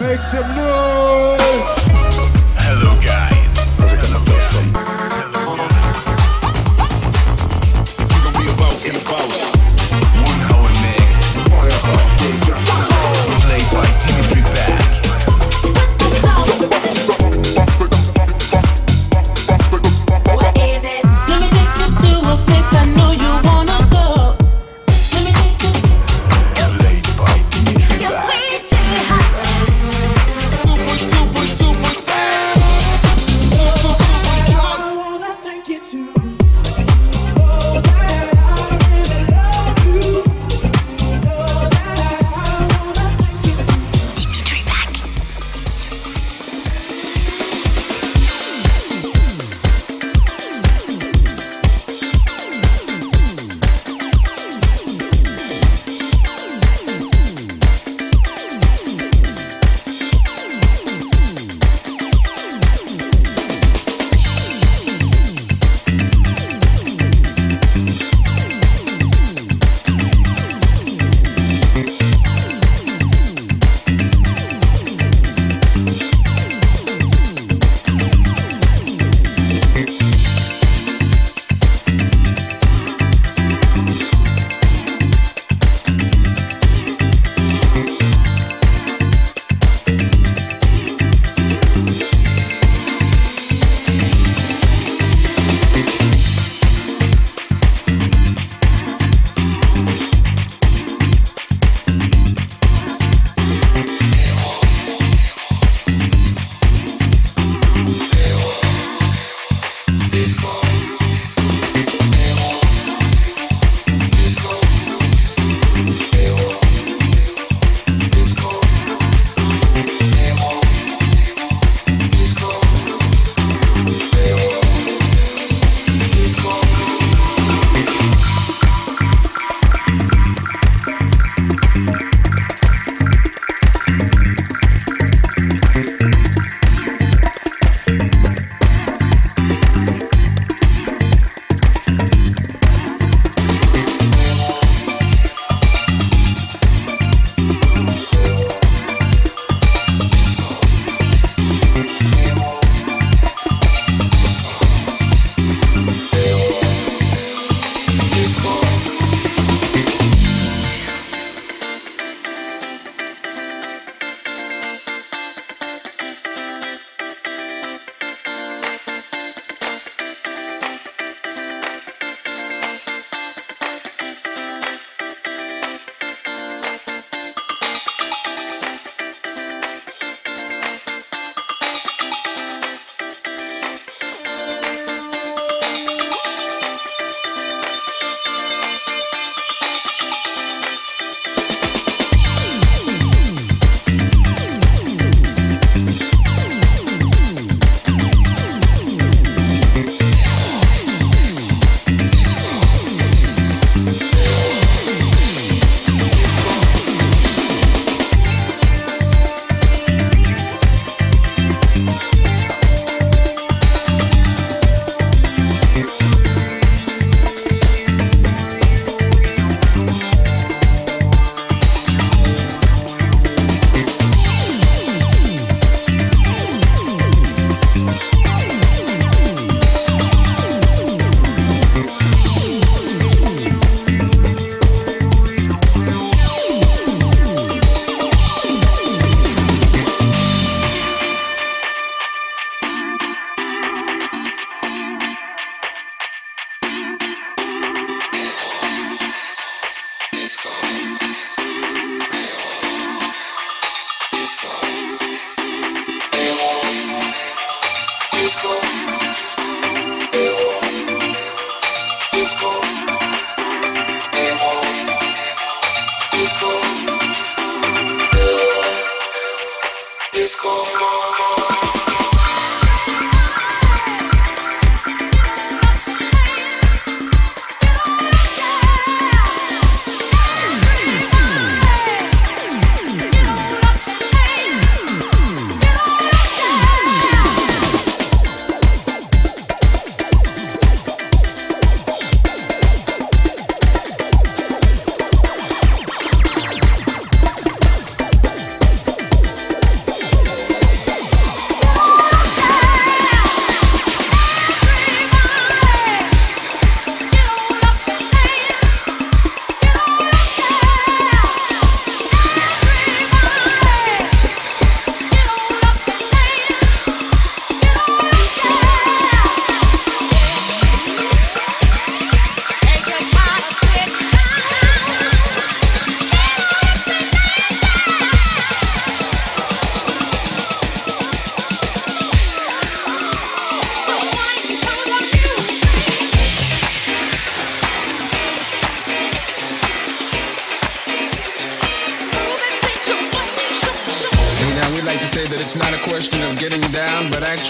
Make some noise!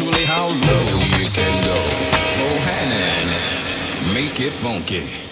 truly how low you can go. Oh, honey, make it funky.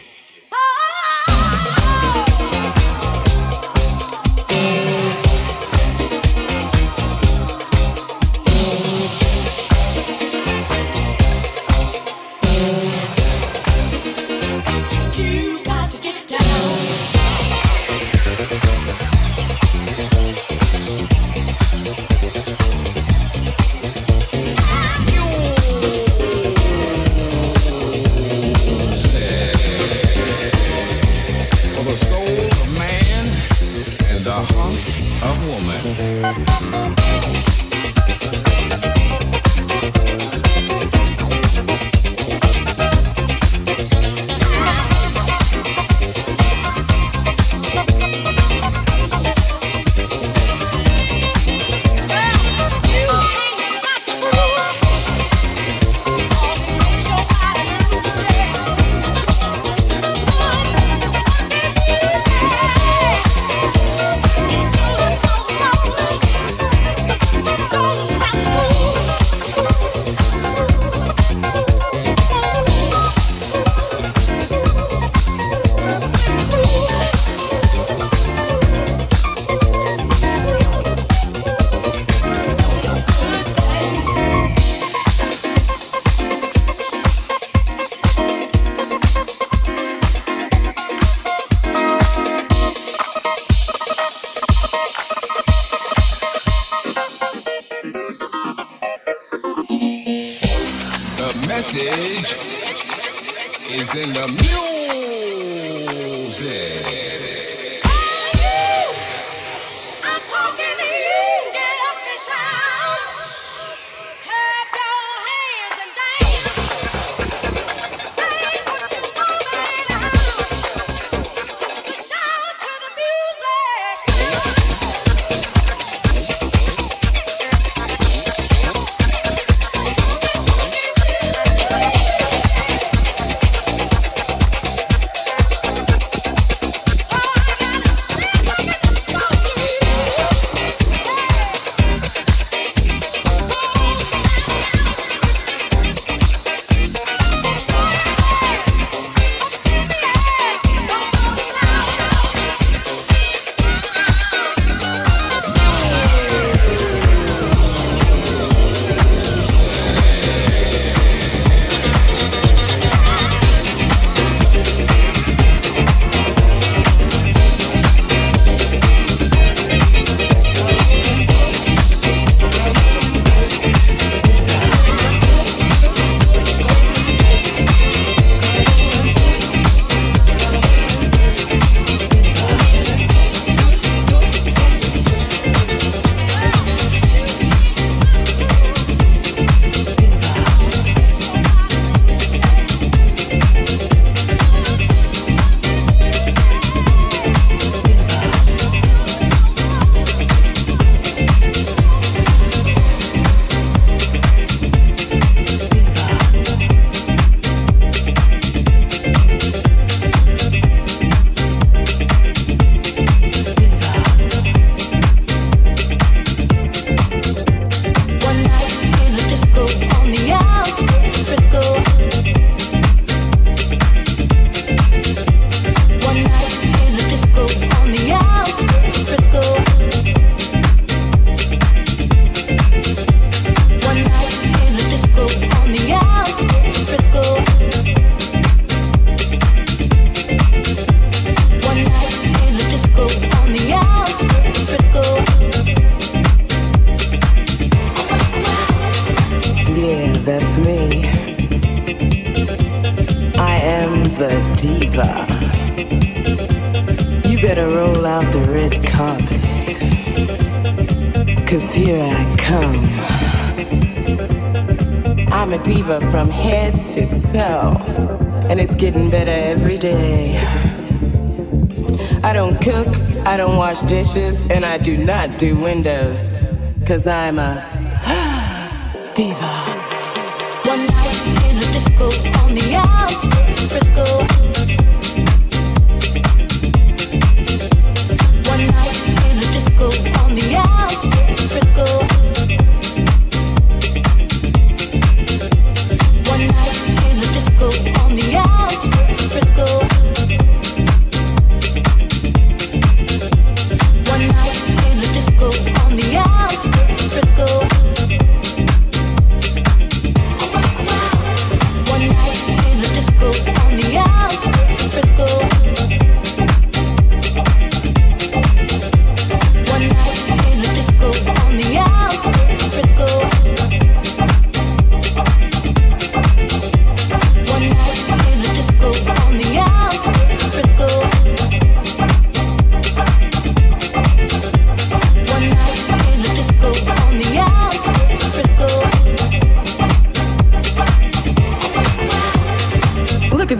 is in the music. dishes and I do not do windows. Cause I'm a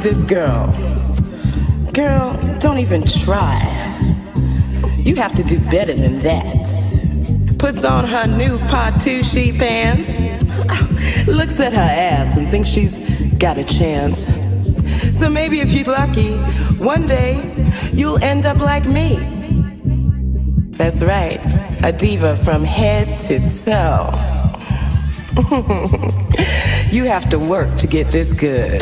this girl. Girl, don't even try. You have to do better than that. Puts on her new Patushi pants, looks at her ass and thinks she's got a chance. So maybe if you're lucky, one day you'll end up like me. That's right, a diva from head to toe. you have to work to get this good.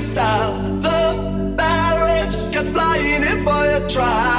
style. The barrage gets flying in for your trial.